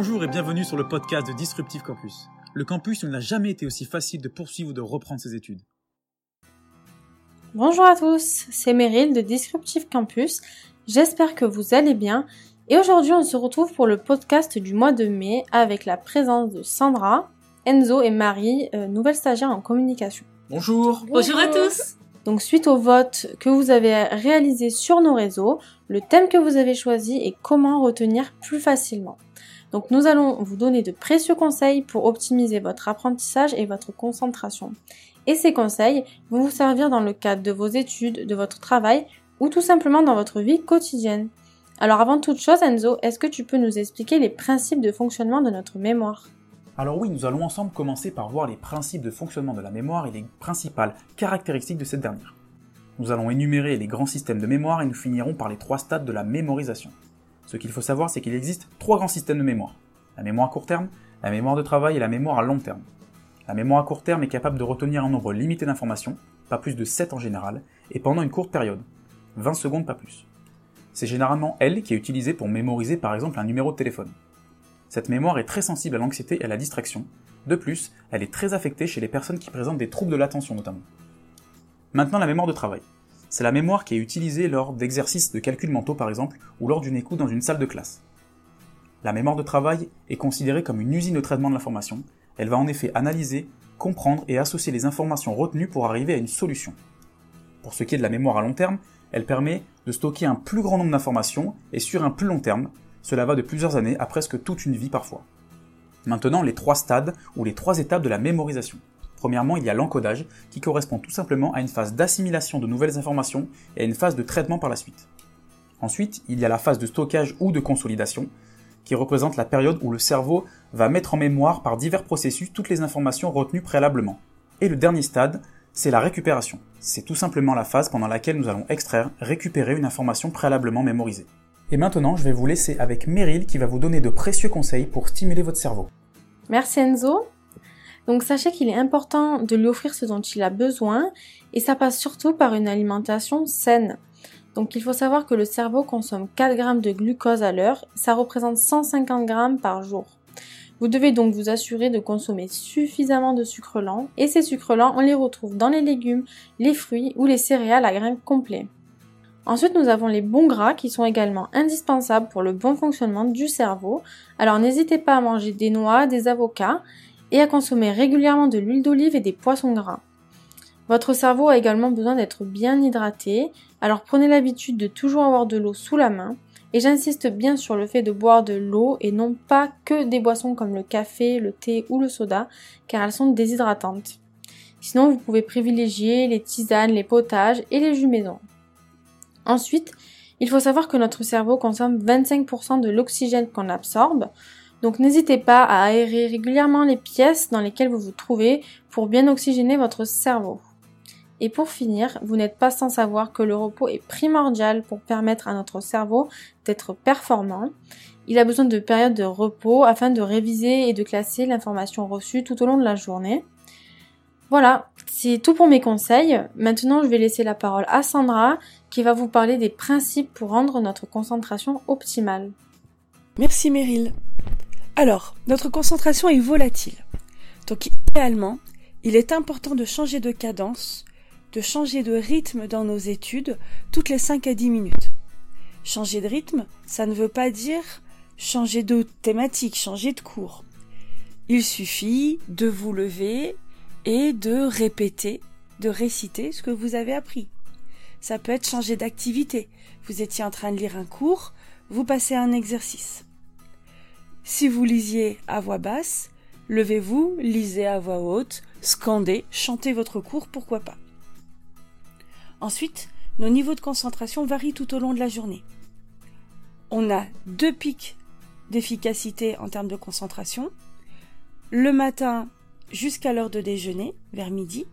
Bonjour et bienvenue sur le podcast de Disruptive Campus. Le campus où il n'a jamais été aussi facile de poursuivre ou de reprendre ses études. Bonjour à tous, c'est Meryl de Disruptive Campus. J'espère que vous allez bien. Et aujourd'hui, on se retrouve pour le podcast du mois de mai avec la présence de Sandra, Enzo et Marie, euh, nouvelles stagiaires en communication. Bonjour Bonjour à tous Donc suite au vote que vous avez réalisé sur nos réseaux, le thème que vous avez choisi est comment retenir plus facilement. Donc nous allons vous donner de précieux conseils pour optimiser votre apprentissage et votre concentration. Et ces conseils vont vous servir dans le cadre de vos études, de votre travail ou tout simplement dans votre vie quotidienne. Alors avant toute chose, Enzo, est-ce que tu peux nous expliquer les principes de fonctionnement de notre mémoire? Alors oui, nous allons ensemble commencer par voir les principes de fonctionnement de la mémoire et les principales caractéristiques de cette dernière. Nous allons énumérer les grands systèmes de mémoire et nous finirons par les trois stades de la mémorisation. Ce qu'il faut savoir, c'est qu'il existe trois grands systèmes de mémoire. La mémoire à court terme, la mémoire de travail et la mémoire à long terme. La mémoire à court terme est capable de retenir un nombre limité d'informations, pas plus de 7 en général, et pendant une courte période, 20 secondes pas plus. C'est généralement elle qui est utilisée pour mémoriser par exemple un numéro de téléphone. Cette mémoire est très sensible à l'anxiété et à la distraction. De plus, elle est très affectée chez les personnes qui présentent des troubles de l'attention notamment. Maintenant la mémoire de travail. C'est la mémoire qui est utilisée lors d'exercices de calcul mentaux par exemple, ou lors d'une écoute dans une salle de classe. La mémoire de travail est considérée comme une usine de traitement de l'information, elle va en effet analyser, comprendre et associer les informations retenues pour arriver à une solution. Pour ce qui est de la mémoire à long terme, elle permet de stocker un plus grand nombre d'informations et sur un plus long terme, cela va de plusieurs années à presque toute une vie parfois. Maintenant, les trois stades ou les trois étapes de la mémorisation. Premièrement, il y a l'encodage, qui correspond tout simplement à une phase d'assimilation de nouvelles informations et à une phase de traitement par la suite. Ensuite, il y a la phase de stockage ou de consolidation, qui représente la période où le cerveau va mettre en mémoire par divers processus toutes les informations retenues préalablement. Et le dernier stade, c'est la récupération. C'est tout simplement la phase pendant laquelle nous allons extraire, récupérer une information préalablement mémorisée. Et maintenant, je vais vous laisser avec Meryl qui va vous donner de précieux conseils pour stimuler votre cerveau. Merci Enzo. Donc sachez qu'il est important de lui offrir ce dont il a besoin et ça passe surtout par une alimentation saine. Donc il faut savoir que le cerveau consomme 4 grammes de glucose à l'heure, ça représente 150 grammes par jour. Vous devez donc vous assurer de consommer suffisamment de sucre lent et ces sucres lents on les retrouve dans les légumes, les fruits ou les céréales à grains complets. Ensuite, nous avons les bons gras qui sont également indispensables pour le bon fonctionnement du cerveau. Alors n'hésitez pas à manger des noix, des avocats et à consommer régulièrement de l'huile d'olive et des poissons gras. Votre cerveau a également besoin d'être bien hydraté, alors prenez l'habitude de toujours avoir de l'eau sous la main. Et j'insiste bien sur le fait de boire de l'eau et non pas que des boissons comme le café, le thé ou le soda, car elles sont déshydratantes. Sinon, vous pouvez privilégier les tisanes, les potages et les jus maison. Ensuite, il faut savoir que notre cerveau consomme 25% de l'oxygène qu'on absorbe, donc n'hésitez pas à aérer régulièrement les pièces dans lesquelles vous vous trouvez pour bien oxygéner votre cerveau. Et pour finir, vous n'êtes pas sans savoir que le repos est primordial pour permettre à notre cerveau d'être performant. Il a besoin de périodes de repos afin de réviser et de classer l'information reçue tout au long de la journée. Voilà, c'est tout pour mes conseils. Maintenant, je vais laisser la parole à Sandra qui va vous parler des principes pour rendre notre concentration optimale. Merci Meryl. Alors, notre concentration est volatile. Donc idéalement, il est important de changer de cadence, de changer de rythme dans nos études toutes les 5 à 10 minutes. Changer de rythme, ça ne veut pas dire changer de thématique, changer de cours. Il suffit de vous lever et de répéter, de réciter ce que vous avez appris. Ça peut être changer d'activité. Vous étiez en train de lire un cours, vous passez à un exercice. Si vous lisiez à voix basse, levez-vous, lisez à voix haute, scandez, chantez votre cours, pourquoi pas. Ensuite, nos niveaux de concentration varient tout au long de la journée. On a deux pics d'efficacité en termes de concentration. Le matin jusqu'à l'heure de déjeuner, vers midi.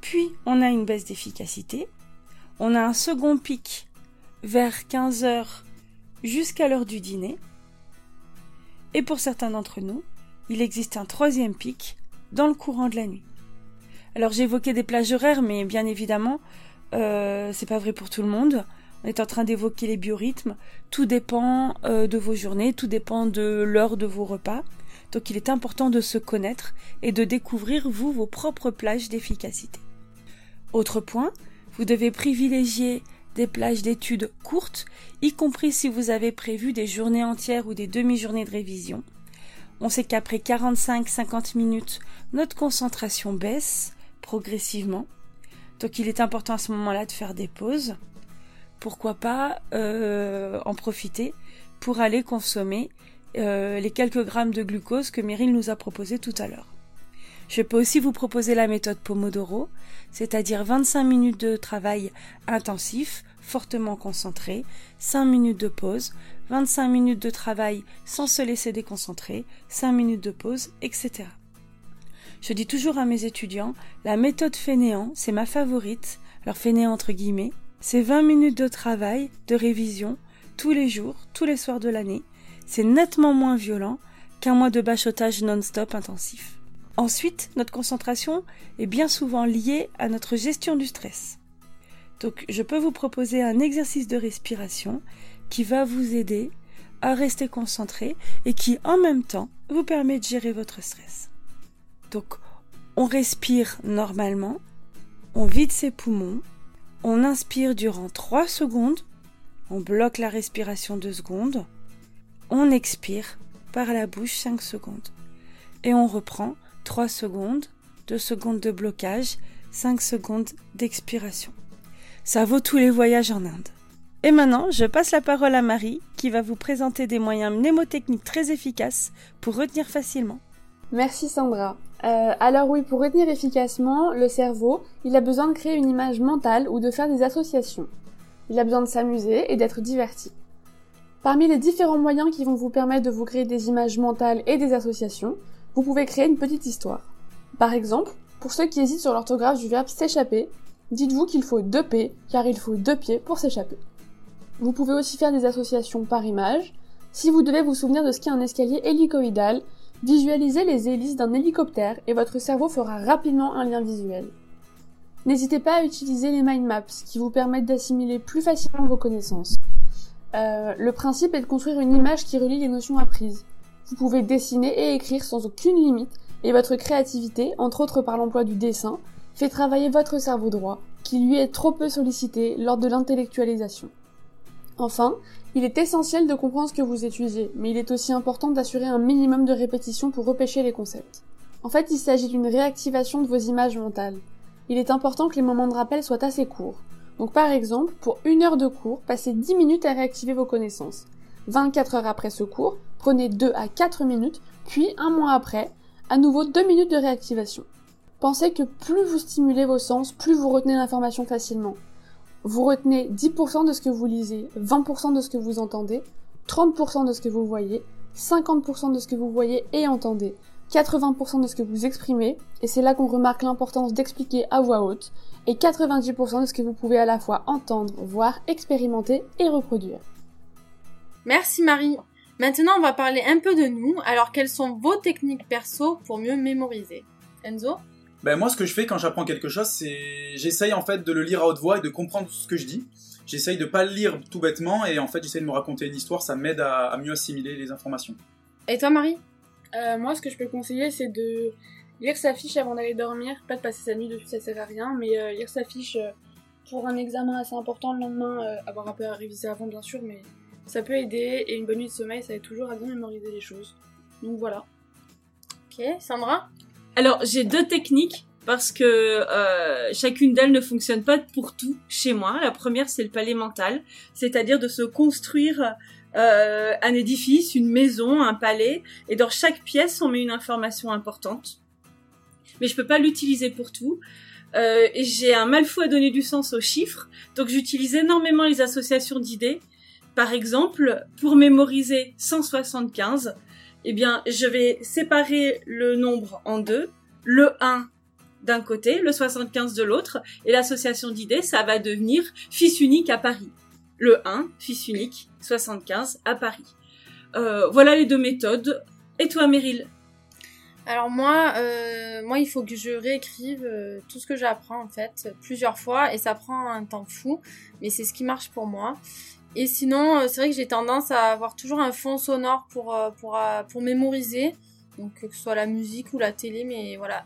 Puis on a une baisse d'efficacité. On a un second pic vers 15 heures jusqu'à l'heure du dîner. Et pour certains d'entre nous, il existe un troisième pic dans le courant de la nuit. Alors évoqué des plages horaires, mais bien évidemment, euh, c'est pas vrai pour tout le monde. on est en train d'évoquer les biorhythmes. Tout dépend euh, de vos journées, tout dépend de l'heure de vos repas. Donc il est important de se connaître et de découvrir, vous, vos propres plages d'efficacité. Autre point, vous devez privilégier des plages d'études courtes, y compris si vous avez prévu des journées entières ou des demi-journées de révision. On sait qu'après 45-50 minutes, notre concentration baisse progressivement. Donc il est important à ce moment-là de faire des pauses. Pourquoi pas euh, en profiter pour aller consommer euh, les quelques grammes de glucose que Meryl nous a proposé tout à l'heure. Je peux aussi vous proposer la méthode Pomodoro, c'est-à-dire 25 minutes de travail intensif, fortement concentré, 5 minutes de pause, 25 minutes de travail sans se laisser déconcentrer, 5 minutes de pause, etc. Je dis toujours à mes étudiants, la méthode fainéant, c'est ma favorite, alors fainéant entre guillemets, c'est 20 minutes de travail, de révision, tous les jours, tous les soirs de l'année. C'est nettement moins violent qu'un mois de bachotage non-stop intensif. Ensuite, notre concentration est bien souvent liée à notre gestion du stress. Donc, je peux vous proposer un exercice de respiration qui va vous aider à rester concentré et qui, en même temps, vous permet de gérer votre stress. Donc, on respire normalement, on vide ses poumons, on inspire durant 3 secondes, on bloque la respiration 2 secondes, on expire par la bouche 5 secondes. Et on reprend 3 secondes, 2 secondes de blocage, 5 secondes d'expiration. Ça vaut tous les voyages en Inde. Et maintenant, je passe la parole à Marie qui va vous présenter des moyens mnémotechniques très efficaces pour retenir facilement. Merci Sandra. Euh, alors oui, pour retenir efficacement, le cerveau, il a besoin de créer une image mentale ou de faire des associations. Il a besoin de s'amuser et d'être diverti. Parmi les différents moyens qui vont vous permettre de vous créer des images mentales et des associations, vous pouvez créer une petite histoire. Par exemple, pour ceux qui hésitent sur l'orthographe du verbe s'échapper, dites-vous qu'il faut deux P car il faut deux pieds pour s'échapper. Vous pouvez aussi faire des associations par image. Si vous devez vous souvenir de ce qu'est un escalier hélicoïdal, Visualisez les hélices d'un hélicoptère et votre cerveau fera rapidement un lien visuel. N'hésitez pas à utiliser les mind maps qui vous permettent d'assimiler plus facilement vos connaissances. Euh, le principe est de construire une image qui relie les notions apprises. Vous pouvez dessiner et écrire sans aucune limite et votre créativité, entre autres par l'emploi du dessin, fait travailler votre cerveau droit, qui lui est trop peu sollicité lors de l'intellectualisation. Enfin, il est essentiel de comprendre ce que vous étudiez, mais il est aussi important d'assurer un minimum de répétition pour repêcher les concepts. En fait, il s'agit d'une réactivation de vos images mentales. Il est important que les moments de rappel soient assez courts. Donc par exemple, pour une heure de cours, passez 10 minutes à réactiver vos connaissances. 24 heures après ce cours, prenez 2 à 4 minutes, puis un mois après, à nouveau 2 minutes de réactivation. Pensez que plus vous stimulez vos sens, plus vous retenez l'information facilement. Vous retenez 10% de ce que vous lisez, 20% de ce que vous entendez, 30% de ce que vous voyez, 50% de ce que vous voyez et entendez, 80% de ce que vous exprimez, et c'est là qu'on remarque l'importance d'expliquer à voix haute, et 90% de ce que vous pouvez à la fois entendre, voir, expérimenter et reproduire. Merci Marie. Maintenant, on va parler un peu de nous. Alors, quelles sont vos techniques perso pour mieux mémoriser? Enzo? Ben moi, ce que je fais quand j'apprends quelque chose, c'est j'essaye en fait de le lire à haute voix et de comprendre ce que je dis. J'essaye de pas le lire tout bêtement et en fait j'essaye de me raconter une histoire, ça m'aide à, mieux assimiler les informations. Et toi, Marie? Euh, Moi, ce que je peux conseiller, c'est de lire sa fiche avant d'aller dormir. Pas de passer sa nuit dessus, ça sert à rien, mais euh, lire sa fiche euh, pour un examen assez important le lendemain, avoir un peu à réviser avant, bien sûr, mais ça peut aider et une bonne nuit de sommeil, ça aide toujours à bien mémoriser les choses. Donc voilà. Ok, Sandra? Alors j'ai deux techniques parce que euh, chacune d'elles ne fonctionne pas pour tout chez moi. La première c'est le palais mental, c'est-à-dire de se construire euh, un édifice, une maison, un palais, et dans chaque pièce on met une information importante. Mais je peux pas l'utiliser pour tout. Euh, j'ai un mal fou à donner du sens aux chiffres, donc j'utilise énormément les associations d'idées. Par exemple, pour mémoriser 175, eh bien, je vais séparer le nombre en deux, le 1 d'un côté, le 75 de l'autre, et l'association d'idées, ça va devenir fils unique à Paris. Le 1, fils unique, 75 à Paris. Euh, voilà les deux méthodes. Et toi, Meryl? Alors moi, euh, moi, il faut que je réécrive euh, tout ce que j'apprends en fait plusieurs fois et ça prend un temps fou, mais c'est ce qui marche pour moi. Et sinon, euh, c'est vrai que j'ai tendance à avoir toujours un fond sonore pour euh, euh, pour mémoriser, donc que ce soit la musique ou la télé, mais voilà.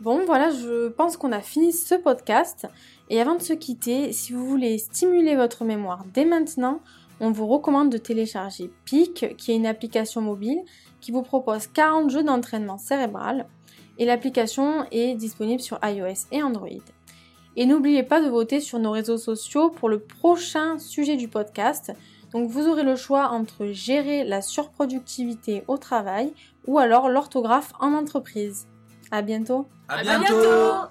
Bon, voilà, je pense qu'on a fini ce podcast. Et avant de se quitter, si vous voulez stimuler votre mémoire dès maintenant, on vous recommande de télécharger PIC, qui est une application mobile qui vous propose 40 jeux d'entraînement cérébral. Et l'application est disponible sur iOS et Android. Et n'oubliez pas de voter sur nos réseaux sociaux pour le prochain sujet du podcast. Donc vous aurez le choix entre gérer la surproductivité au travail ou alors l'orthographe en entreprise. À bientôt. À À bientôt